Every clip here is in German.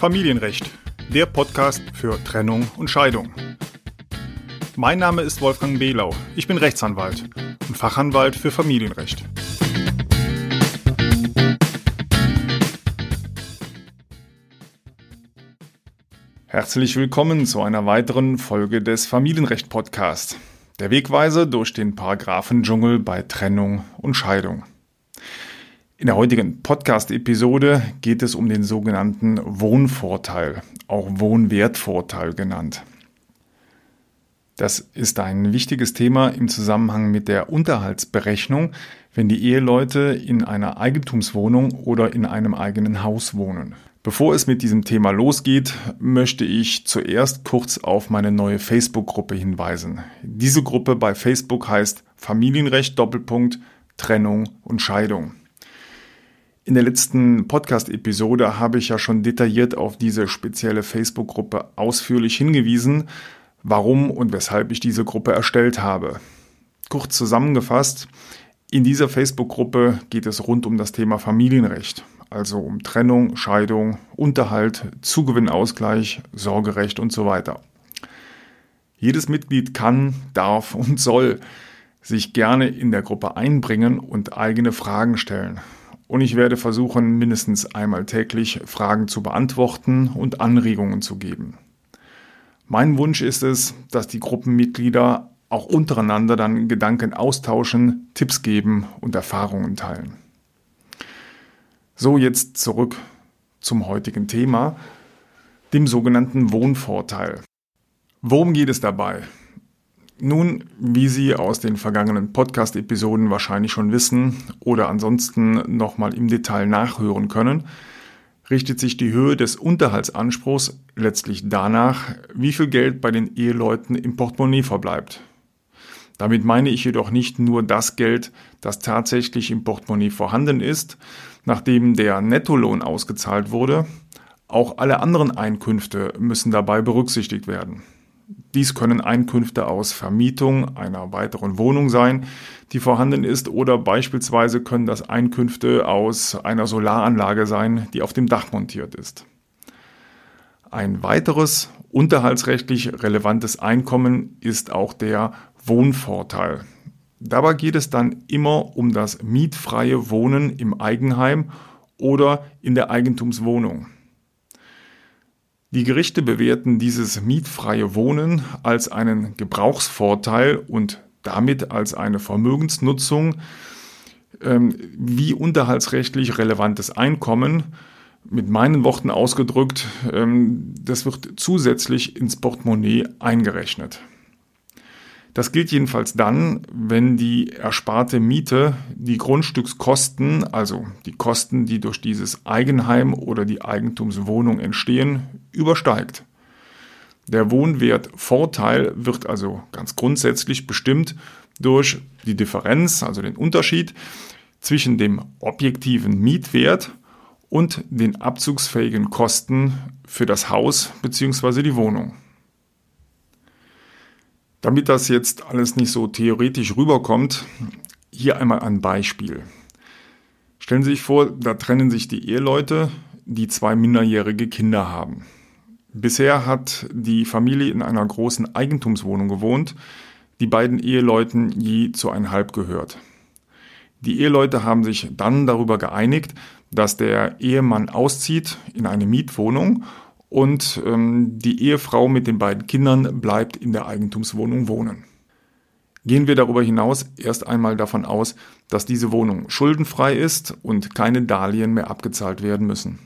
Familienrecht, der Podcast für Trennung und Scheidung. Mein Name ist Wolfgang Behlau. Ich bin Rechtsanwalt und Fachanwalt für Familienrecht. Herzlich willkommen zu einer weiteren Folge des Familienrecht Podcasts. Der Wegweise durch den Paragraphendschungel bei Trennung und Scheidung. In der heutigen Podcast-Episode geht es um den sogenannten Wohnvorteil, auch Wohnwertvorteil genannt. Das ist ein wichtiges Thema im Zusammenhang mit der Unterhaltsberechnung, wenn die Eheleute in einer Eigentumswohnung oder in einem eigenen Haus wohnen. Bevor es mit diesem Thema losgeht, möchte ich zuerst kurz auf meine neue Facebook-Gruppe hinweisen. Diese Gruppe bei Facebook heißt Familienrecht Doppelpunkt Trennung und Scheidung. In der letzten Podcast-Episode habe ich ja schon detailliert auf diese spezielle Facebook-Gruppe ausführlich hingewiesen, warum und weshalb ich diese Gruppe erstellt habe. Kurz zusammengefasst, in dieser Facebook-Gruppe geht es rund um das Thema Familienrecht, also um Trennung, Scheidung, Unterhalt, Zugewinnausgleich, Sorgerecht und so weiter. Jedes Mitglied kann, darf und soll sich gerne in der Gruppe einbringen und eigene Fragen stellen und ich werde versuchen, mindestens einmal täglich Fragen zu beantworten und Anregungen zu geben. Mein Wunsch ist es, dass die Gruppenmitglieder auch untereinander dann Gedanken austauschen, Tipps geben und Erfahrungen teilen. So, jetzt zurück zum heutigen Thema, dem sogenannten Wohnvorteil. Worum geht es dabei? Nun, wie Sie aus den vergangenen Podcast-Episoden wahrscheinlich schon wissen oder ansonsten nochmal im Detail nachhören können, richtet sich die Höhe des Unterhaltsanspruchs letztlich danach, wie viel Geld bei den Eheleuten im Portemonnaie verbleibt. Damit meine ich jedoch nicht nur das Geld, das tatsächlich im Portemonnaie vorhanden ist, nachdem der Nettolohn ausgezahlt wurde, auch alle anderen Einkünfte müssen dabei berücksichtigt werden. Dies können Einkünfte aus Vermietung einer weiteren Wohnung sein, die vorhanden ist, oder beispielsweise können das Einkünfte aus einer Solaranlage sein, die auf dem Dach montiert ist. Ein weiteres unterhaltsrechtlich relevantes Einkommen ist auch der Wohnvorteil. Dabei geht es dann immer um das mietfreie Wohnen im Eigenheim oder in der Eigentumswohnung. Die Gerichte bewerten dieses mietfreie Wohnen als einen Gebrauchsvorteil und damit als eine Vermögensnutzung ähm, wie unterhaltsrechtlich relevantes Einkommen. Mit meinen Worten ausgedrückt, ähm, das wird zusätzlich ins Portemonnaie eingerechnet. Das gilt jedenfalls dann, wenn die ersparte Miete die Grundstückskosten, also die Kosten, die durch dieses Eigenheim oder die Eigentumswohnung entstehen, übersteigt. Der Wohnwertvorteil wird also ganz grundsätzlich bestimmt durch die Differenz, also den Unterschied zwischen dem objektiven Mietwert und den abzugsfähigen Kosten für das Haus bzw. die Wohnung. Damit das jetzt alles nicht so theoretisch rüberkommt, hier einmal ein Beispiel. Stellen Sie sich vor, da trennen sich die Eheleute, die zwei minderjährige Kinder haben. Bisher hat die Familie in einer großen Eigentumswohnung gewohnt, die beiden Eheleuten je zu einhalb gehört. Die Eheleute haben sich dann darüber geeinigt, dass der Ehemann auszieht in eine Mietwohnung und ähm, die Ehefrau mit den beiden Kindern bleibt in der Eigentumswohnung wohnen. Gehen wir darüber hinaus erst einmal davon aus, dass diese Wohnung schuldenfrei ist und keine Darlehen mehr abgezahlt werden müssen.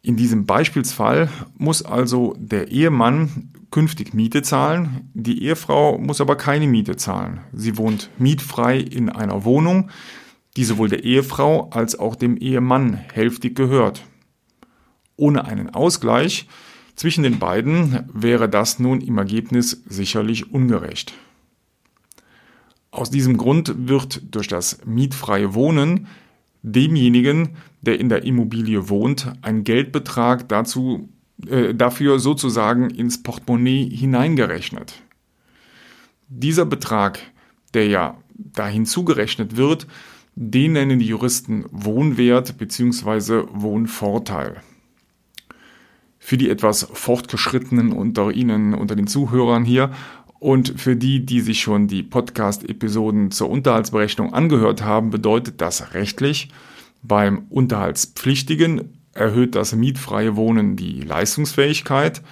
In diesem Beispielsfall muss also der Ehemann künftig Miete zahlen, die Ehefrau muss aber keine Miete zahlen. Sie wohnt mietfrei in einer Wohnung, die sowohl der Ehefrau als auch dem Ehemann hälftig gehört. Ohne einen Ausgleich zwischen den beiden wäre das nun im Ergebnis sicherlich ungerecht. Aus diesem Grund wird durch das mietfreie Wohnen demjenigen, der in der Immobilie wohnt, ein Geldbetrag dazu, äh, dafür sozusagen ins Portemonnaie hineingerechnet. Dieser Betrag, der ja dahin zugerechnet wird, den nennen die Juristen Wohnwert bzw. Wohnvorteil. Für die etwas fortgeschrittenen unter Ihnen, unter den Zuhörern hier und für die, die sich schon die Podcast-Episoden zur Unterhaltsberechnung angehört haben, bedeutet das rechtlich, beim Unterhaltspflichtigen erhöht das mietfreie Wohnen die Leistungsfähigkeit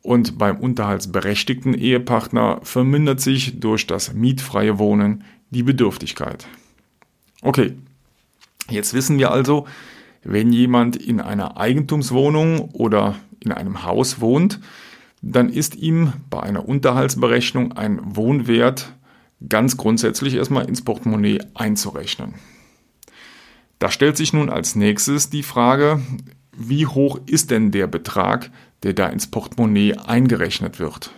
und beim unterhaltsberechtigten Ehepartner vermindert sich durch das mietfreie Wohnen die Bedürftigkeit. Okay, jetzt wissen wir also, wenn jemand in einer Eigentumswohnung oder in einem Haus wohnt, dann ist ihm bei einer Unterhaltsberechnung ein Wohnwert ganz grundsätzlich erstmal ins Portemonnaie einzurechnen. Da stellt sich nun als nächstes die Frage, wie hoch ist denn der Betrag, der da ins Portemonnaie eingerechnet wird?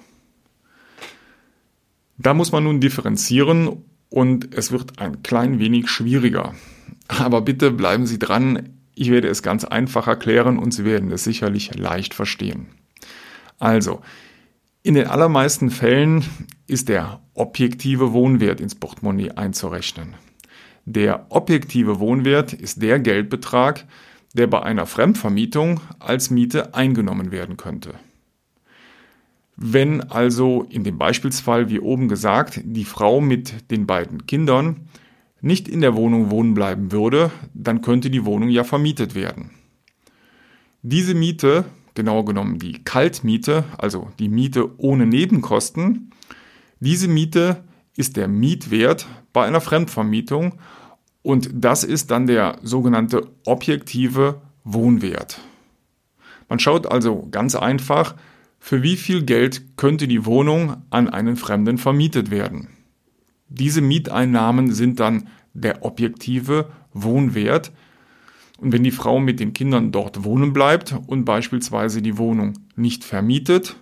Da muss man nun differenzieren und es wird ein klein wenig schwieriger. Aber bitte bleiben Sie dran, ich werde es ganz einfach erklären und Sie werden es sicherlich leicht verstehen. Also, in den allermeisten Fällen ist der objektive Wohnwert ins Portemonnaie einzurechnen. Der objektive Wohnwert ist der Geldbetrag, der bei einer Fremdvermietung als Miete eingenommen werden könnte. Wenn also in dem Beispielsfall, wie oben gesagt, die Frau mit den beiden Kindern nicht in der Wohnung wohnen bleiben würde, dann könnte die Wohnung ja vermietet werden. Diese Miete genauer genommen die Kaltmiete, also die Miete ohne Nebenkosten. Diese Miete ist der Mietwert bei einer Fremdvermietung und das ist dann der sogenannte objektive Wohnwert. Man schaut also ganz einfach, für wie viel Geld könnte die Wohnung an einen Fremden vermietet werden. Diese Mieteinnahmen sind dann der objektive Wohnwert, und wenn die Frau mit den Kindern dort wohnen bleibt und beispielsweise die Wohnung nicht vermietet,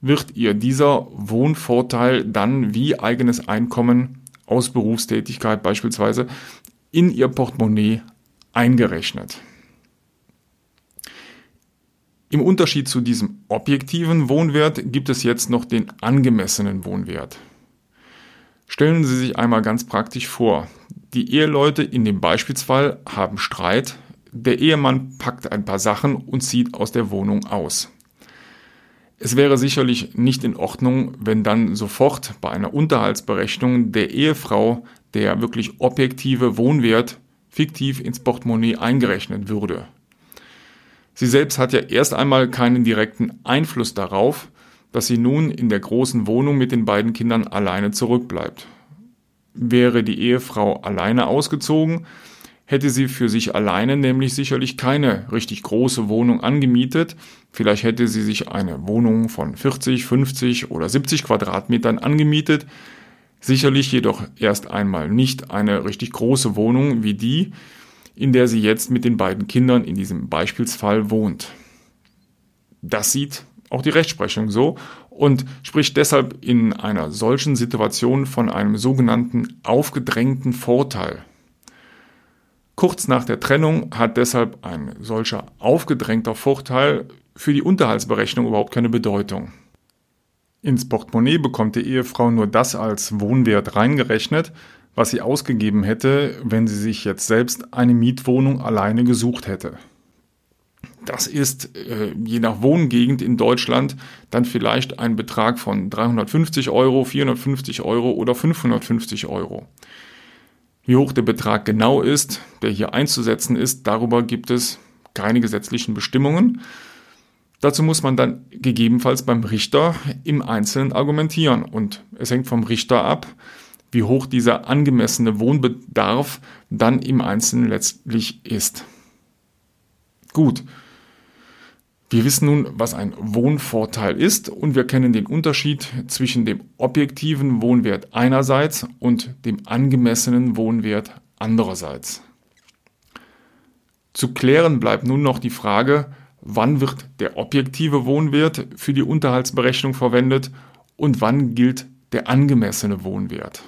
wird ihr dieser Wohnvorteil dann wie eigenes Einkommen aus Berufstätigkeit beispielsweise in ihr Portemonnaie eingerechnet. Im Unterschied zu diesem objektiven Wohnwert gibt es jetzt noch den angemessenen Wohnwert. Stellen Sie sich einmal ganz praktisch vor, die Eheleute in dem Beispielsfall haben Streit der Ehemann packt ein paar Sachen und zieht aus der Wohnung aus. Es wäre sicherlich nicht in Ordnung, wenn dann sofort bei einer Unterhaltsberechnung der Ehefrau der wirklich objektive Wohnwert fiktiv ins Portemonnaie eingerechnet würde. Sie selbst hat ja erst einmal keinen direkten Einfluss darauf, dass sie nun in der großen Wohnung mit den beiden Kindern alleine zurückbleibt. Wäre die Ehefrau alleine ausgezogen, hätte sie für sich alleine nämlich sicherlich keine richtig große Wohnung angemietet. Vielleicht hätte sie sich eine Wohnung von 40, 50 oder 70 Quadratmetern angemietet. Sicherlich jedoch erst einmal nicht eine richtig große Wohnung wie die, in der sie jetzt mit den beiden Kindern in diesem Beispielsfall wohnt. Das sieht auch die Rechtsprechung so und spricht deshalb in einer solchen Situation von einem sogenannten aufgedrängten Vorteil. Kurz nach der Trennung hat deshalb ein solcher aufgedrängter Vorteil für die Unterhaltsberechnung überhaupt keine Bedeutung. Ins Portemonnaie bekommt die Ehefrau nur das als Wohnwert reingerechnet, was sie ausgegeben hätte, wenn sie sich jetzt selbst eine Mietwohnung alleine gesucht hätte. Das ist äh, je nach Wohngegend in Deutschland dann vielleicht ein Betrag von 350 Euro, 450 Euro oder 550 Euro. Wie hoch der Betrag genau ist, der hier einzusetzen ist, darüber gibt es keine gesetzlichen Bestimmungen. Dazu muss man dann gegebenenfalls beim Richter im Einzelnen argumentieren und es hängt vom Richter ab, wie hoch dieser angemessene Wohnbedarf dann im Einzelnen letztlich ist. Gut, wir wissen nun, was ein Wohnvorteil ist und wir kennen den Unterschied zwischen dem objektiven Wohnwert einerseits und dem angemessenen Wohnwert andererseits. Zu klären bleibt nun noch die Frage, wann wird der objektive Wohnwert für die Unterhaltsberechnung verwendet und wann gilt der angemessene Wohnwert.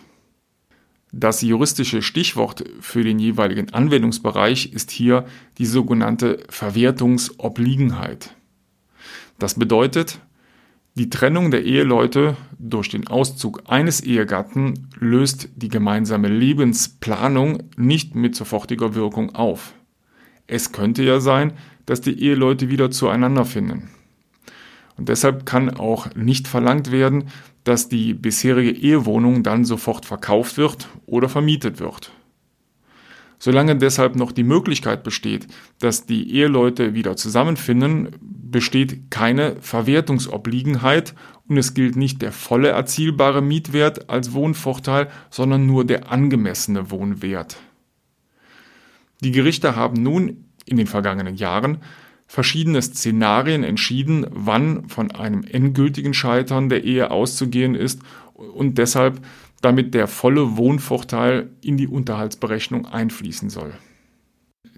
Das juristische Stichwort für den jeweiligen Anwendungsbereich ist hier die sogenannte Verwertungsobliegenheit. Das bedeutet, die Trennung der Eheleute durch den Auszug eines Ehegatten löst die gemeinsame Lebensplanung nicht mit sofortiger Wirkung auf. Es könnte ja sein, dass die Eheleute wieder zueinander finden. Und deshalb kann auch nicht verlangt werden, dass die bisherige Ehewohnung dann sofort verkauft wird oder vermietet wird. Solange deshalb noch die Möglichkeit besteht, dass die Eheleute wieder zusammenfinden, besteht keine Verwertungsobliegenheit und es gilt nicht der volle erzielbare Mietwert als Wohnvorteil, sondern nur der angemessene Wohnwert. Die Gerichte haben nun in den vergangenen Jahren verschiedene Szenarien entschieden, wann von einem endgültigen Scheitern der Ehe auszugehen ist und deshalb damit der volle Wohnvorteil in die Unterhaltsberechnung einfließen soll.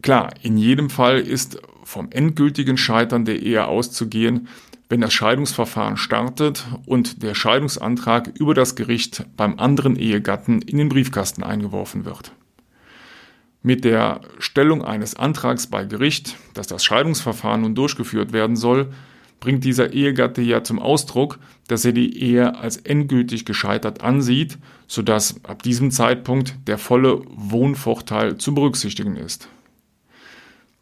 Klar, in jedem Fall ist vom endgültigen Scheitern der Ehe auszugehen, wenn das Scheidungsverfahren startet und der Scheidungsantrag über das Gericht beim anderen Ehegatten in den Briefkasten eingeworfen wird. Mit der Stellung eines Antrags bei Gericht, dass das Scheidungsverfahren nun durchgeführt werden soll, bringt dieser Ehegatte ja zum Ausdruck, dass er die Ehe als endgültig gescheitert ansieht, sodass ab diesem Zeitpunkt der volle Wohnvorteil zu berücksichtigen ist.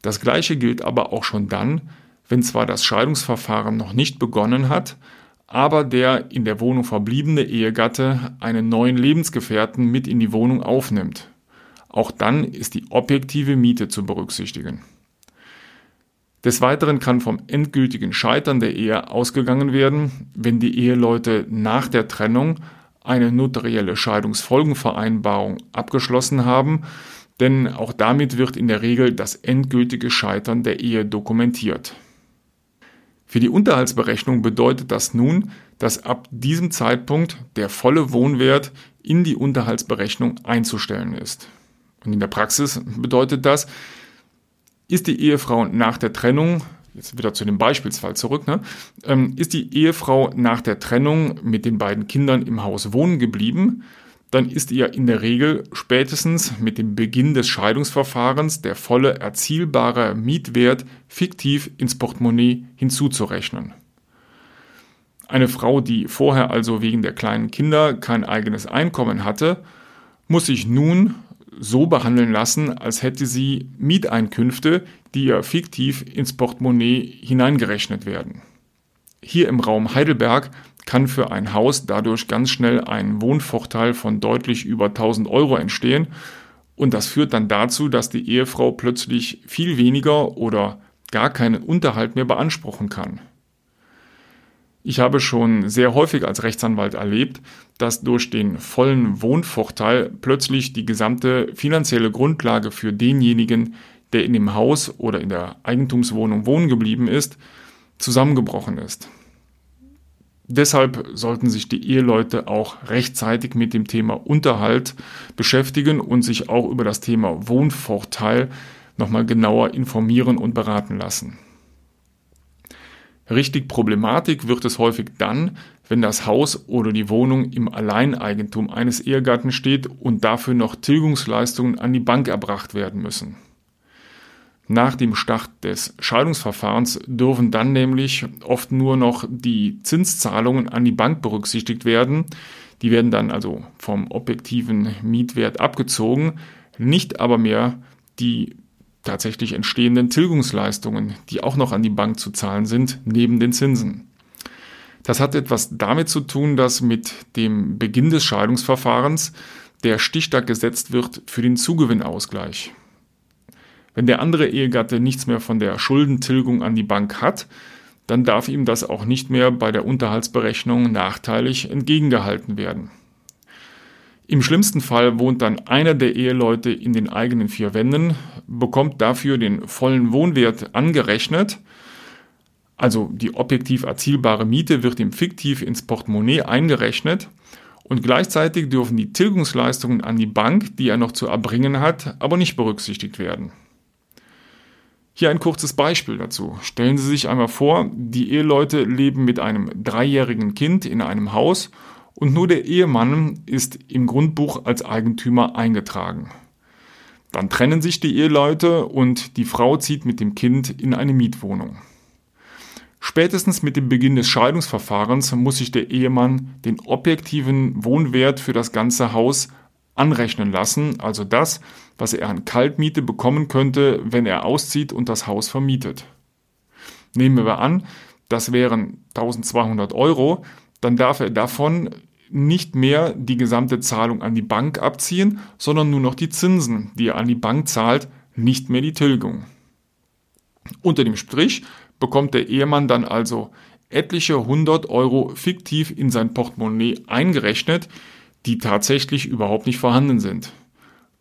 Das gleiche gilt aber auch schon dann, wenn zwar das Scheidungsverfahren noch nicht begonnen hat, aber der in der Wohnung verbliebene Ehegatte einen neuen Lebensgefährten mit in die Wohnung aufnimmt. Auch dann ist die objektive Miete zu berücksichtigen. Des Weiteren kann vom endgültigen Scheitern der Ehe ausgegangen werden, wenn die Eheleute nach der Trennung eine notarielle Scheidungsfolgenvereinbarung abgeschlossen haben, denn auch damit wird in der Regel das endgültige Scheitern der Ehe dokumentiert. Für die Unterhaltsberechnung bedeutet das nun, dass ab diesem Zeitpunkt der volle Wohnwert in die Unterhaltsberechnung einzustellen ist. Und in der Praxis bedeutet das, ist die Ehefrau nach der Trennung, jetzt wieder zu dem Beispielsfall zurück, ne, ähm, ist die Ehefrau nach der Trennung mit den beiden Kindern im Haus wohnen geblieben, dann ist ihr in der Regel spätestens mit dem Beginn des Scheidungsverfahrens der volle erzielbare Mietwert fiktiv ins Portemonnaie hinzuzurechnen. Eine Frau, die vorher also wegen der kleinen Kinder kein eigenes Einkommen hatte, muss sich nun so behandeln lassen, als hätte sie Mieteinkünfte, die ihr fiktiv ins Portemonnaie hineingerechnet werden. Hier im Raum Heidelberg kann für ein Haus dadurch ganz schnell ein Wohnvorteil von deutlich über 1000 Euro entstehen und das führt dann dazu, dass die Ehefrau plötzlich viel weniger oder gar keinen Unterhalt mehr beanspruchen kann. Ich habe schon sehr häufig als Rechtsanwalt erlebt, dass durch den vollen Wohnvorteil plötzlich die gesamte finanzielle Grundlage für denjenigen, der in dem Haus oder in der Eigentumswohnung wohnen geblieben ist, zusammengebrochen ist. Deshalb sollten sich die Eheleute auch rechtzeitig mit dem Thema Unterhalt beschäftigen und sich auch über das Thema Wohnvorteil nochmal genauer informieren und beraten lassen. Richtig Problematik wird es häufig dann, wenn das Haus oder die Wohnung im Alleineigentum eines Ehegatten steht und dafür noch Tilgungsleistungen an die Bank erbracht werden müssen. Nach dem Start des Scheidungsverfahrens dürfen dann nämlich oft nur noch die Zinszahlungen an die Bank berücksichtigt werden. Die werden dann also vom objektiven Mietwert abgezogen, nicht aber mehr die tatsächlich entstehenden Tilgungsleistungen, die auch noch an die Bank zu zahlen sind, neben den Zinsen. Das hat etwas damit zu tun, dass mit dem Beginn des Scheidungsverfahrens der Stichtag gesetzt wird für den Zugewinnausgleich. Wenn der andere Ehegatte nichts mehr von der Schuldentilgung an die Bank hat, dann darf ihm das auch nicht mehr bei der Unterhaltsberechnung nachteilig entgegengehalten werden. Im schlimmsten Fall wohnt dann einer der Eheleute in den eigenen vier Wänden, bekommt dafür den vollen Wohnwert angerechnet, also die objektiv erzielbare Miete wird ihm fiktiv ins Portemonnaie eingerechnet und gleichzeitig dürfen die Tilgungsleistungen an die Bank, die er noch zu erbringen hat, aber nicht berücksichtigt werden. Hier ein kurzes Beispiel dazu. Stellen Sie sich einmal vor, die Eheleute leben mit einem dreijährigen Kind in einem Haus und nur der Ehemann ist im Grundbuch als Eigentümer eingetragen. Dann trennen sich die Eheleute und die Frau zieht mit dem Kind in eine Mietwohnung. Spätestens mit dem Beginn des Scheidungsverfahrens muss sich der Ehemann den objektiven Wohnwert für das ganze Haus anrechnen lassen, also das, was er an Kaltmiete bekommen könnte, wenn er auszieht und das Haus vermietet. Nehmen wir an, das wären 1200 Euro, dann darf er davon nicht mehr die gesamte Zahlung an die Bank abziehen, sondern nur noch die Zinsen, die er an die Bank zahlt, nicht mehr die Tilgung. Unter dem Strich bekommt der Ehemann dann also etliche 100 Euro fiktiv in sein Portemonnaie eingerechnet, die tatsächlich überhaupt nicht vorhanden sind.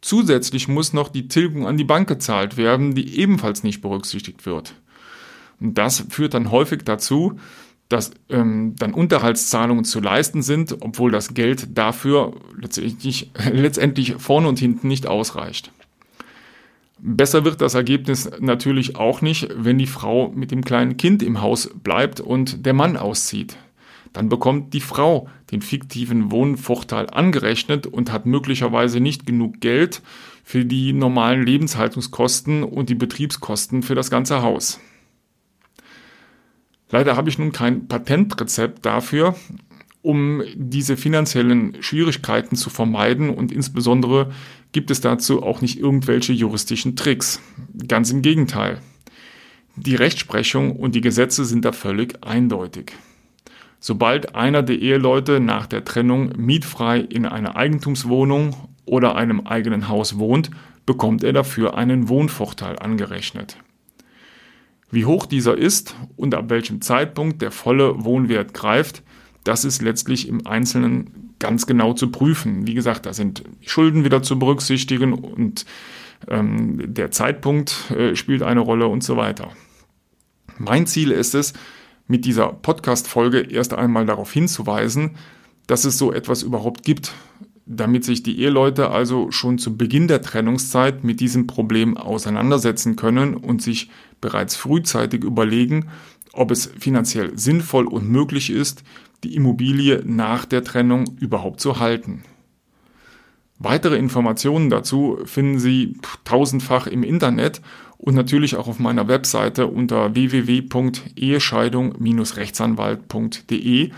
Zusätzlich muss noch die Tilgung an die Bank gezahlt werden, die ebenfalls nicht berücksichtigt wird. Und das führt dann häufig dazu, dass ähm, dann Unterhaltszahlungen zu leisten sind, obwohl das Geld dafür letztendlich, letztendlich vorne und hinten nicht ausreicht. Besser wird das Ergebnis natürlich auch nicht, wenn die Frau mit dem kleinen Kind im Haus bleibt und der Mann auszieht. Dann bekommt die Frau den fiktiven Wohnvorteil angerechnet und hat möglicherweise nicht genug Geld für die normalen Lebenshaltungskosten und die Betriebskosten für das ganze Haus. Leider habe ich nun kein Patentrezept dafür, um diese finanziellen Schwierigkeiten zu vermeiden und insbesondere gibt es dazu auch nicht irgendwelche juristischen Tricks. Ganz im Gegenteil. Die Rechtsprechung und die Gesetze sind da völlig eindeutig. Sobald einer der Eheleute nach der Trennung mietfrei in einer Eigentumswohnung oder einem eigenen Haus wohnt, bekommt er dafür einen Wohnvorteil angerechnet. Wie hoch dieser ist und ab welchem Zeitpunkt der volle Wohnwert greift, das ist letztlich im Einzelnen ganz genau zu prüfen. Wie gesagt, da sind Schulden wieder zu berücksichtigen und ähm, der Zeitpunkt äh, spielt eine Rolle und so weiter. Mein Ziel ist es, mit dieser Podcast-Folge erst einmal darauf hinzuweisen, dass es so etwas überhaupt gibt, damit sich die Eheleute also schon zu Beginn der Trennungszeit mit diesem Problem auseinandersetzen können und sich bereits frühzeitig überlegen, ob es finanziell sinnvoll und möglich ist, die Immobilie nach der Trennung überhaupt zu halten. Weitere Informationen dazu finden Sie tausendfach im Internet und natürlich auch auf meiner Webseite unter www.ehescheidung-rechtsanwalt.de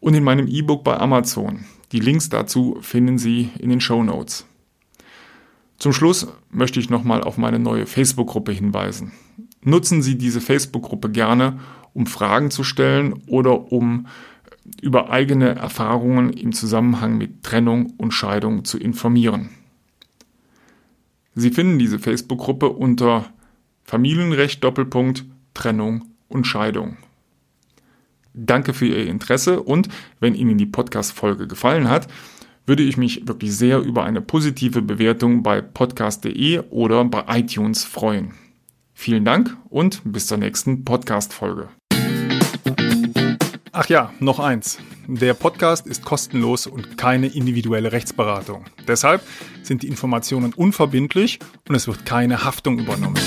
und in meinem E-Book bei Amazon. Die Links dazu finden Sie in den Show Notes. Zum Schluss möchte ich nochmal auf meine neue Facebook-Gruppe hinweisen. Nutzen Sie diese Facebook-Gruppe gerne, um Fragen zu stellen oder um über eigene Erfahrungen im Zusammenhang mit Trennung und Scheidung zu informieren. Sie finden diese Facebook-Gruppe unter Familienrecht Doppelpunkt Trennung und Scheidung. Danke für Ihr Interesse und wenn Ihnen die Podcast-Folge gefallen hat, würde ich mich wirklich sehr über eine positive Bewertung bei podcast.de oder bei iTunes freuen. Vielen Dank und bis zur nächsten Podcast-Folge. Ach ja, noch eins. Der Podcast ist kostenlos und keine individuelle Rechtsberatung. Deshalb sind die Informationen unverbindlich und es wird keine Haftung übernommen.